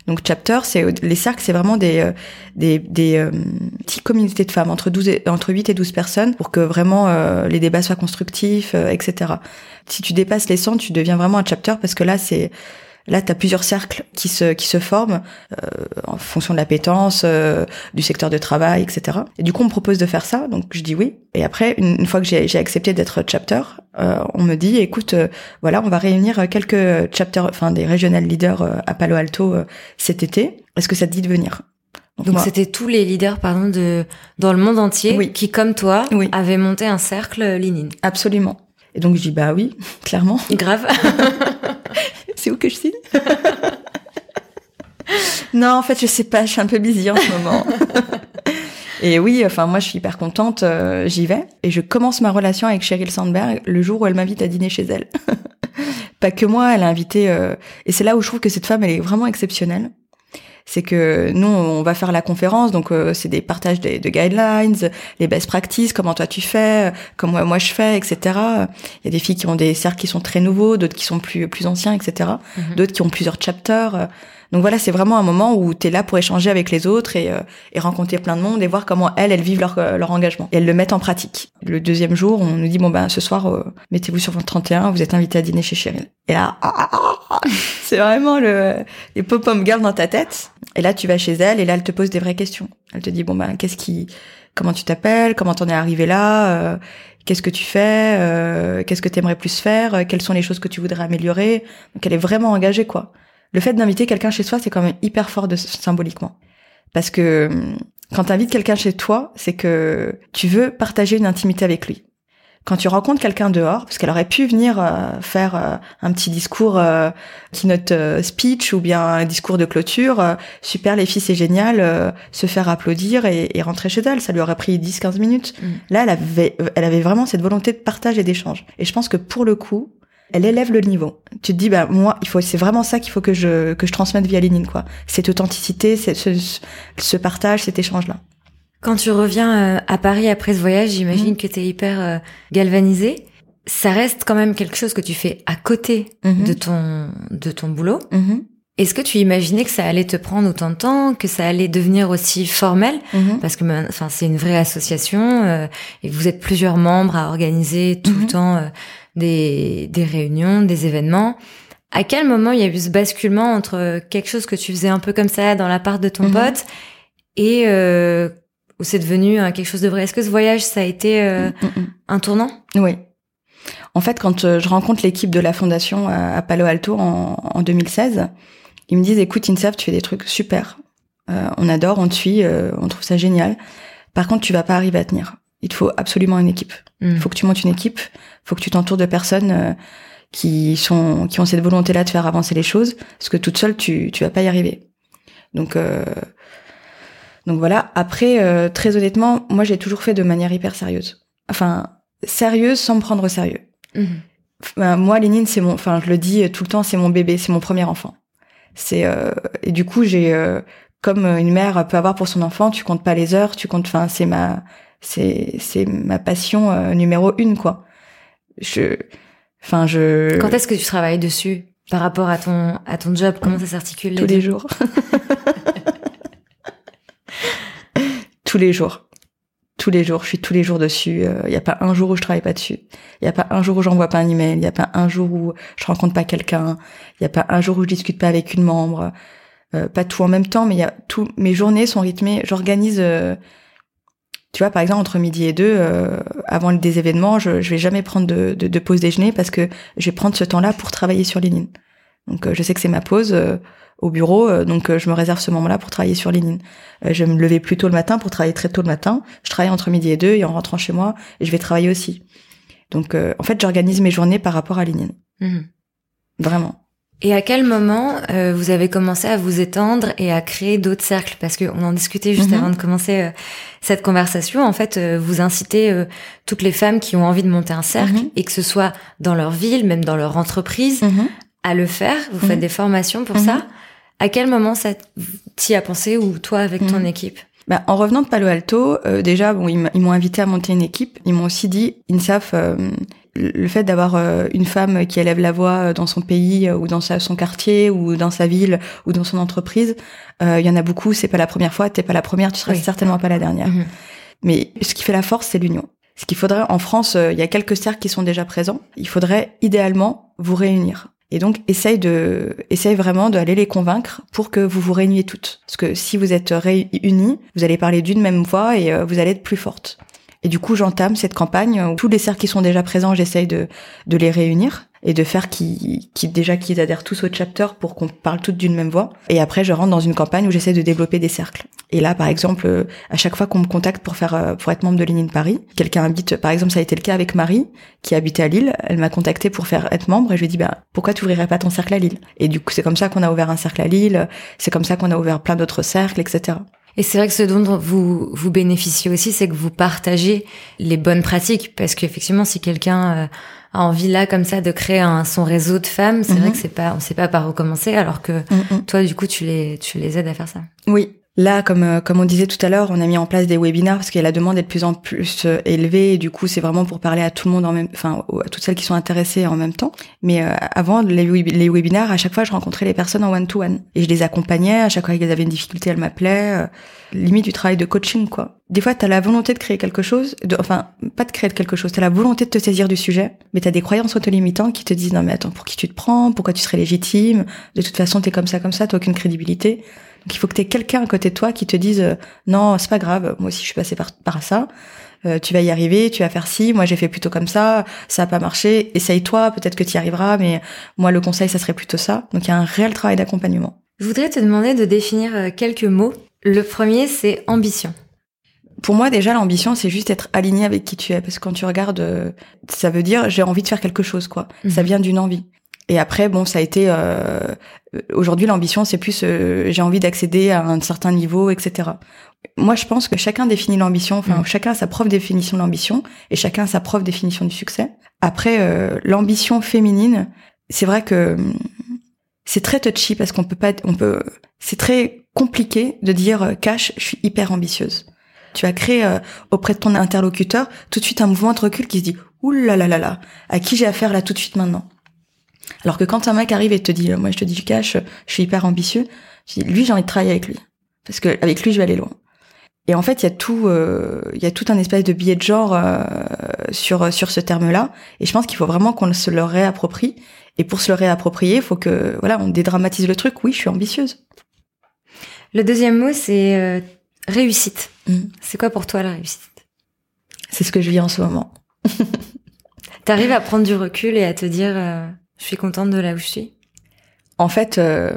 Donc chapter, c'est les cercles, c'est vraiment des euh, des, des euh, petites communautés de femmes entre 12 et, entre 8 et 12 personnes pour que vraiment euh, les débats soient constructifs, etc. Si tu dépasses les 100, tu deviens vraiment un chapter parce que là c'est Là, tu as plusieurs cercles qui se qui se forment euh, en fonction de l'appétence, euh, du secteur de travail, etc. Et du coup, on me propose de faire ça, donc je dis oui. Et après, une, fois que j'ai accepté d'être chapter, euh, on me dit, écoute, euh, voilà, on va réunir quelques chapters, enfin des regional leaders euh, à Palo Alto cet été. Est-ce que ça te dit de venir? Donc c'était tous les leaders pardon de dans le monde entier qui comme toi avaient monté un cercle Linin. Absolument. Et donc je dis bah oui, clairement. Grave. C'est où que je signe Non, en fait, je sais pas, je suis un peu busy en ce moment. et oui, enfin moi je suis hyper contente, euh, j'y vais et je commence ma relation avec Sheryl Sandberg le jour où elle m'invite à dîner chez elle. pas que moi, elle a invité euh, et c'est là où je trouve que cette femme elle est vraiment exceptionnelle c'est que nous on va faire la conférence donc euh, c'est des partages de, de, guidelines les best practices comment toi tu fais comment moi je fais etc il y a des filles qui ont des cercles qui sont très nouveaux d'autres qui sont plus plus anciens etc mhm. d'autres qui ont plusieurs chapters donc voilà, c'est vraiment un moment où tu es là pour échanger avec les autres et, euh, et, rencontrer plein de monde et voir comment elles, elles vivent leur, euh, leur engagement. Et elles le mettent en pratique. Le deuxième jour, on nous dit, bon ben ce soir, mettez-vous sur votre 31, vous êtes invité à dîner chez Cheryl. Et là, ah, ah, ah, c'est vraiment le, les pop-up girls dans ta tête. Et là, tu vas chez elle et là, elle te pose des vraies questions. Elle te dit bon ben qu'est-ce qui, comment tu t'appelles, comment t'en es arrivé là, euh, qu'est-ce que tu fais, euh, qu'est-ce que t'aimerais plus faire, euh, quelles sont les choses que tu voudrais améliorer. Donc elle est vraiment engagée quoi. Le fait d'inviter quelqu'un chez soi, c'est quand même hyper fort de, symboliquement, parce que hum, quand t'invites quelqu'un chez toi, c'est que tu veux partager une intimité avec lui quand tu rencontres quelqu'un dehors, parce qu'elle aurait pu venir euh, faire euh, un petit discours euh, keynote euh, speech ou bien un discours de clôture, super les filles c'est génial, se faire applaudir et, et, rentrer chez elle, ça lui aurait pris 10-15 minutes. Mm. Là, elle avait, elle avait vraiment cette volonté de partage et d'échange. Et je pense que pour le coup, elle élève le niveau. Tu te dis bah moi il faut c'est vraiment ça qu'il faut que je que je transmette via Lénine quoi. Cette authenticité, ce, ce partage, cet échange là. Quand tu reviens euh, à Paris après ce voyage, j'imagine mhm. que tu es hyper euh, galvanisé. Ça reste quand même quelque chose que tu fais à côté mhm. de ton de ton boulot. Mhm. Est-ce que tu imaginais que ça allait te prendre autant de temps, que ça allait devenir aussi formel? Parce que enfin c'est une vraie association euh, et vous êtes plusieurs membres à organiser tout le temps des des réunions, des événements. À quel moment il y a eu ce basculement entre quelque chose que tu faisais un peu comme ça dans l'appart de ton pote et euh, ou c'est devenu euh, quelque chose de vrai? Est-ce que ce voyage, ça a été euh, mm, mm, mm. un tournant? Oui. En fait, quand je rencontre l'équipe de la fondation à Palo Alto en, 2016, ils me disent "Écoute, Insaf, tu fais des trucs super. on adore, on te suit, on trouve ça génial. Par contre, tu vas pas arriver à tenir. Il te faut absolument une équipe. Il faut que tu montes une équipe. Faut que tu t'entoures de personnes qui sont qui ont cette volonté-là de faire avancer les choses. Parce que toute seule, tu tu vas pas y arriver. Donc donc voilà. Après, euh, très honnêtement, moi j'ai toujours fait de manière hyper sérieuse. Enfin, sérieuse sans me prendre au sérieux. Mhm. moi, Lénine, c'est mon, enfin, je le dis tout le temps, c'est mon bébé, c'est mon premier enfant. C'est euh, et du coup, j'ai euh, comme une mère peut avoir pour son enfant, tu comptes pas les heures, tu comptes, enfin, c'est ma, c'est c'est ma passion numéro une quoi. Je Enfin, je. Quand est-ce que tu travailles dessus par rapport à ton à ton job? Comment ça s'articule Tous les jours. tous les jours. Tous les jours. Je suis tous les jours dessus. Il n'y a pas un jour où je travaille pas dessus. Il n'y a pas un jour où j'envoie pas un email. Il n'y a pas un jour où je rencontre pas quelqu'un. Il n'y a pas un jour où je discute pas avec une membre. Euh, pas tout en même temps, mais il y a tout. Mes journées sont rythmées. J'organise. Euh, tu vois, par exemple, entre midi et deux, euh, avant des événements, je, je vais jamais prendre de, de, de, pause déjeuner parce que je vais prendre ce temps-là pour travailler sur LinkedIn. Donc, je sais que c'est ma pause au bureau, donc je me réserve ce moment-là pour travailler sur LinkedIn. je vais me lever plus tôt le matin pour travailler très tôt le matin. Je travaille entre midi et deux et en rentrant chez moi, je vais travailler aussi. Donc, en fait, j'organise mes journées par rapport à LinkedIn. Mmh. Vraiment. Et à quel moment euh, vous avez commencé à vous étendre et à créer d'autres cercles? Parce qu'on en discutait juste mhm. avant de commencer euh, cette conversation. En fait, euh, vous incitez toutes les femmes qui ont envie de monter un cercle, mhm. et que ce soit dans leur ville, même dans leur entreprise, mhm. à le faire. Vous faites des formations pour ça. À quel moment ça t'y a pensé ou toi avec ton équipe? Bah, en revenant de Palo Alto, déjà, bon, ils m'ont invité à monter une équipe. Ils m'ont aussi dit, INSAF, le fait d'avoir euh, une femme qui élève la voix euh, dans son pays euh, ou dans son quartier ou dans sa ville ou dans son entreprise, il y en a beaucoup. C'est pas la première fois. T'es pas la première. Tu seras certainement pas la dernière. Mhm. Mais ce qui fait la force, c'est l'union. Ce qu'il faudrait en France, il y a quelques cercles qui sont déjà présents. Il faudrait idéalement vous réunir. Et donc, essaye de, essaye vraiment d'aller les convaincre pour que vous vous réuniez toutes. Parce que si vous êtes réunis, vous allez parler d'une même voix et vous allez être plus forte. Et du coup, j'entame cette campagne où tous les cercles qui sont déjà présents, j'essaye de, de les réunir et de faire qu'ils qui déjà qu'ils adhèrent tous au chapter pour qu'on parle toutes d'une même voix. Et après, je rentre dans une campagne où j'essaie de développer des cercles. Et là, par exemple, euh, à chaque fois qu'on me contacte pour faire euh, pour être membre de Lénine Paris, quelqu'un habite, par exemple, ça a été le cas avec Marie qui habitait à Lille. Elle m'a contacté pour faire être membre et je lui ai dit bah pourquoi tu ouvrirais pas ton cercle à Lille? Et du coup, c'est comme ça qu'on a ouvert un cercle à Lille. C'est comme ça qu'on a ouvert plein d'autres cercles, etc. Et c'est vrai que ce dont vous vous bénéficiez aussi, c'est que vous partagez les bonnes pratiques, parce qu'effectivement, si quelqu'un euh, a envie là comme ça de créer un, son réseau de femmes, c'est vrai mhm. que c'est pas, on sait pas par où commencer, alors que mhm. toi, du coup, tu les tu les aides à faire ça. Oui, Là, comme euh, comme on disait tout à l'heure, on a mis en place des webinaires parce que la demande est de plus en plus euh, élevée et du coup, c'est vraiment pour parler à tout le monde en même, enfin, à toutes celles qui sont intéressées en même temps. Mais euh, avant les, les webinaires, à chaque fois, je rencontrais les personnes en one to one et je les accompagnais. À chaque fois qu'elles avaient une difficulté, elles m'appelaient. limite du travail de coaching, quoi. Des fois, t'as la volonté de créer quelque chose, de, enfin, pas de créer quelque chose. T'as la volonté de te saisir du sujet, mais t'as des croyances autolimitantes qui te disent non mais attends, pour qui tu te prends? Pourquoi tu serais légitime? De toute façon, t'es comme ça, comme ça, t'as aucune crédibilité. Donc il faut que tu aies quelqu'un à côté de toi qui te dise euh, non, c'est pas grave, moi aussi je suis passée par, par ça. Euh, tu vas y arriver, tu vas faire ci, moi j'ai fait plutôt comme ça, ça a pas marché, essaye-toi, peut-être que tu y arriveras, mais moi le conseil ça serait plutôt ça. Donc il y a un réel travail d'accompagnement. Je voudrais te demander de définir euh, quelques mots. Le premier c'est ambition. Pour moi déjà l'ambition c'est juste être aligné avec qui tu es parce que quand tu regardes ça veut dire j'ai envie de faire quelque chose quoi. Ça mhm. vient d'une envie. Et après, bon, ça a été. Euh, Aujourd'hui, l'ambition, c'est plus euh, j'ai envie d'accéder à un certain niveau, etc. Moi, je pense que chacun définit l'ambition. Enfin, mm. chacun a sa propre définition de l'ambition et chacun a sa propre définition du succès. Après, euh, l'ambition féminine, c'est vrai que hum, c'est très touchy parce qu'on peut pas, on peut, c'est très compliqué de dire euh, cash, je suis hyper ambitieuse. Tu as créé auprès de ton interlocuteur tout de suite un mouvement de recul qui se dit ouh là là là là, à qui j'ai affaire là tout de suite maintenant? Alors que quand un mec arrive et te dit, moi je te dis du cash, je suis hyper ambitieux, je dis, lui j'ai envie de travailler avec lui. Parce que avec lui je vais aller loin. Et en fait, il y a tout, euh, il y a tout un espèce de biais de genre euh, sur sur ce terme-là. Et je pense qu'il faut vraiment qu'on se le réapproprie. Et pour se le réapproprier, il faut que voilà, on dédramatise le truc. Oui, je suis ambitieuse. Le deuxième mot, c'est euh, réussite. Mm. C'est quoi pour toi la réussite? C'est ce que je vis en ce moment. T'arrives à prendre du recul et à te dire, je suis contente de là où je suis En fait, euh,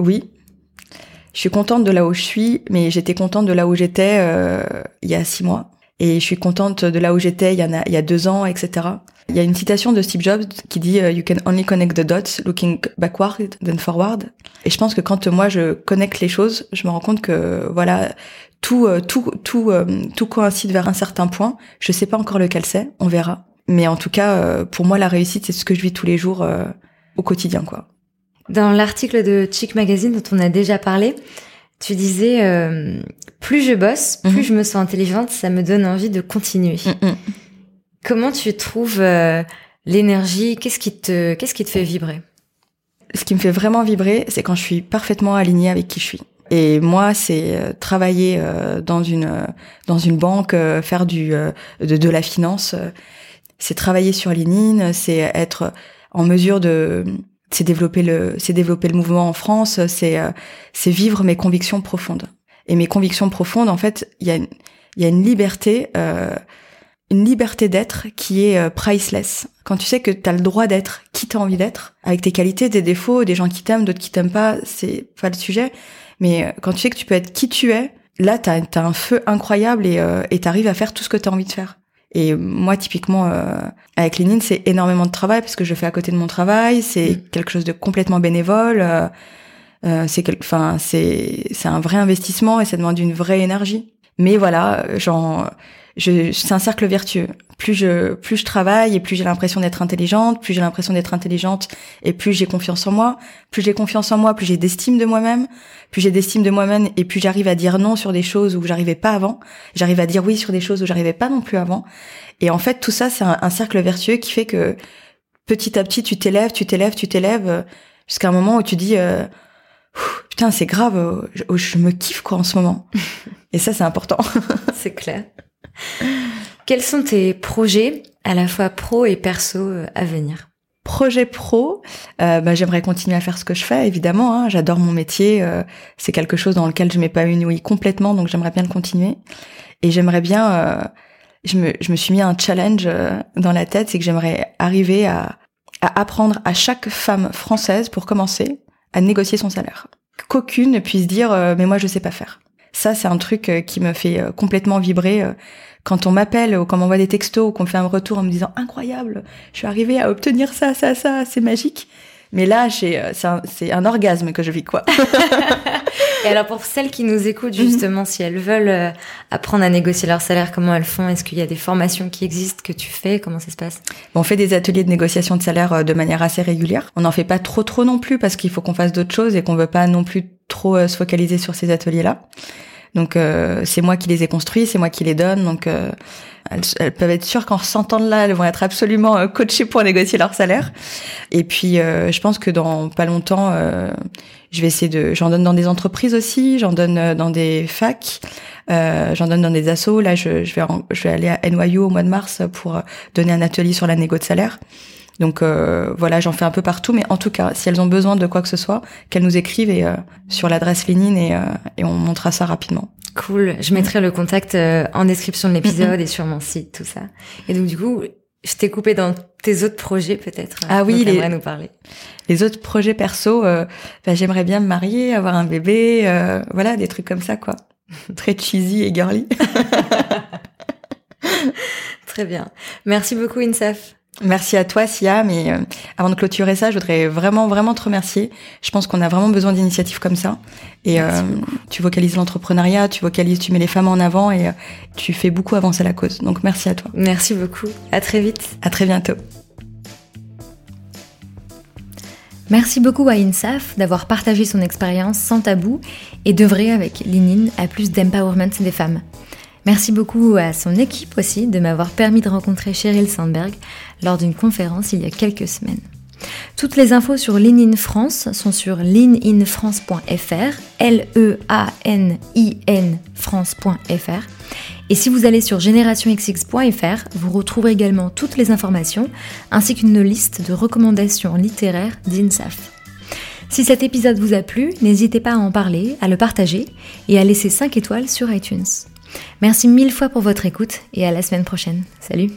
oui. Je suis contente de là où je suis, mais j'étais contente de là où j'étais euh, il y a six mois. Et je suis contente de là où j'étais il y, a, deux ans, etc. Il y a une citation de Steve Jobs qui dit euh, You can only connect the dots looking backward than forward. Et je pense que quand moi je connecte les choses, je me rends compte que voilà tout tout tout tout coïncide vers un certain point. Je sais pas encore lequel c'est, on verra. Mais en tout cas, euh, pour moi, la réussite, c'est ce que je vis tous les jours euh, au quotidien, quoi. Dans l'article de Chic Magazine dont on a déjà parlé, tu disais euh, plus je bosse, plus mhm. je me sens intelligente, ça me donne envie de continuer. Mm, mm. Comment tu trouves l'énergie, qu'est-ce qui te, qu'est-ce qui te fait vibrer? Ce qui me fait vraiment vibrer, c'est quand je suis parfaitement alignée avec qui je suis. Et moi, c'est travailler euh, dans une dans une banque, faire du de, de la finance. C'est travailler sur LinkedIn, c'est être en mesure de c'est développer le c'est développer le mouvement en France, c'est c'est vivre mes convictions profondes. Et mes convictions profondes, en fait, il y a une, il y a une liberté euh, une liberté d'être qui est priceless. Quand tu sais que tu as le droit d'être qui t'as envie d'être, avec tes qualités, tes défauts, des gens qui t'aiment, d'autres qui t'aiment pas, c'est pas le sujet. Mais euh, quand tu sais que tu peux être qui tu es, là, t'as as un feu incroyable et euh, t'arrives à faire tout ce que t'as envie de faire. Et moi, typiquement, euh, avec Lénine, c'est énormément de travail parce que je fais à côté de mon travail. C'est mm. quelque chose de complètement bénévole. Euh, euh c'est enfin, c'est c'est un vrai investissement et ça demande une vraie énergie. Mais voilà, genre, je, c'est un cercle vertueux plus je plus je travaille et plus j'ai l'impression d'être intelligente, plus j'ai l'impression d'être intelligente et plus j'ai confiance en moi, plus j'ai confiance en moi, plus j'ai d'estime de moi-même, plus j'ai d'estime de moi-même et plus j'arrive à dire non sur des choses où j'arrivais pas avant, j'arrive à dire oui sur des choses où j'arrivais pas non plus avant. Et en fait tout ça c'est un, cercle vertueux qui fait que petit à petit tu t'élèves, tu t'élèves, tu t'élèves euh, jusqu'à un moment où tu dis euh, putain c'est grave, je, je me kiffe quoi en ce moment. et ça c'est important. c'est clair. Quels sont tes projets, à la fois pro et perso, euh, à venir? Projet pro, euh, bah, j'aimerais continuer à faire ce que je fais, évidemment. Hein. J'adore mon métier. Euh, c'est quelque chose dans lequel je m'épanouis complètement, donc j'aimerais bien le continuer. Et j'aimerais bien... Euh, je, me, je me suis mis un challenge dans la tête, c'est que j'aimerais arriver à, à apprendre à chaque femme française, pour commencer, à négocier son salaire. Qu'aucune ne puisse dire mais moi je sais pas faire ». Ça, c'est un truc qui me fait complètement vibrer quand on m'appelle ou qu'on m'envoie des textos ou qu'on fait un retour en me disant incroyable, je suis arrivée à obtenir ça, ça, ça, c'est magique. Mais là, euh, c'est un, orgasme que je vis, quoi. Et alors, pour celles qui nous écoutent, justement, si elles veulent euh, apprendre à négocier leur salaire, comment elles font? Est-ce qu'il y a des formations qui existent que tu fais? Comment ça se passe? On fait des ateliers de négociation de salaire euh, de manière assez régulière. On n'en fait pas trop, trop non plus parce qu'il faut qu'on fasse d'autres choses et qu'on veut pas non plus trop se focaliser sur ces ateliers-là. Donc euh, c'est moi qui les ai construits, c'est moi qui les donne. Donc euh, elles, peuvent être sûres qu'en s'entendant là, elles vont être absolument euh, coachées pour négocier leur salaire. Et puis je pense que dans pas longtemps, je vais essayer de. J'en donne dans des entreprises aussi, j'en donne dans des facs. j'en donne dans des assos. Là, je, je, vais je vais aller à NYU au mois de mars pour donner un atelier sur la négo de salaire. Donc euh, voilà, j'en fais un peu partout, mais en tout cas, si elles ont besoin de quoi que ce soit, qu'elles nous écrivent et, euh, sur l'adresse Lénine et, euh, et, on montrera ça rapidement. Cool. Je mettrai le contact en description de l'épisode et sur mon site, tout ça. Et donc du coup, je t'ai coupé dans tes autres projets peut-être. Ah oui, les nous parler. Les autres projets perso, bah, j'aimerais bien me marier, avoir un bébé, voilà, des trucs comme ça quoi. Très cheesy et girly. Très bien. Merci beaucoup Insaf. Merci à toi, Sia. Mais euh, avant de clôturer ça, je voudrais vraiment, vraiment te remercier. Je pense qu'on a vraiment besoin d'initiatives comme ça. Et euh, tu vocalises l'entrepreneuriat, tu vocalises, tu mets les femmes en avant et euh, tu fais beaucoup avancer la cause. Donc merci à toi. Merci beaucoup. À très vite. À très bientôt. Merci beaucoup à INSAF d'avoir partagé son expérience sans tabou et d'œuvrer avec Linine à plus d'empowerment des femmes. Merci beaucoup à son équipe aussi de m'avoir permis de rencontrer Cheryl Sandberg lors d'une conférence il y a quelques semaines. Toutes les infos sur Lean in France sont sur leaninfrance.fr, L-E-A-N-I-N France.fr. Et si vous allez sur generationxx.fr, vous retrouverez également toutes les informations ainsi qu'une liste de recommandations littéraires d'INSAF. Si cet épisode vous a plu, n'hésitez pas à en parler, à le partager et à laisser 5 étoiles sur iTunes. Merci mille fois pour votre écoute et à la semaine prochaine. Salut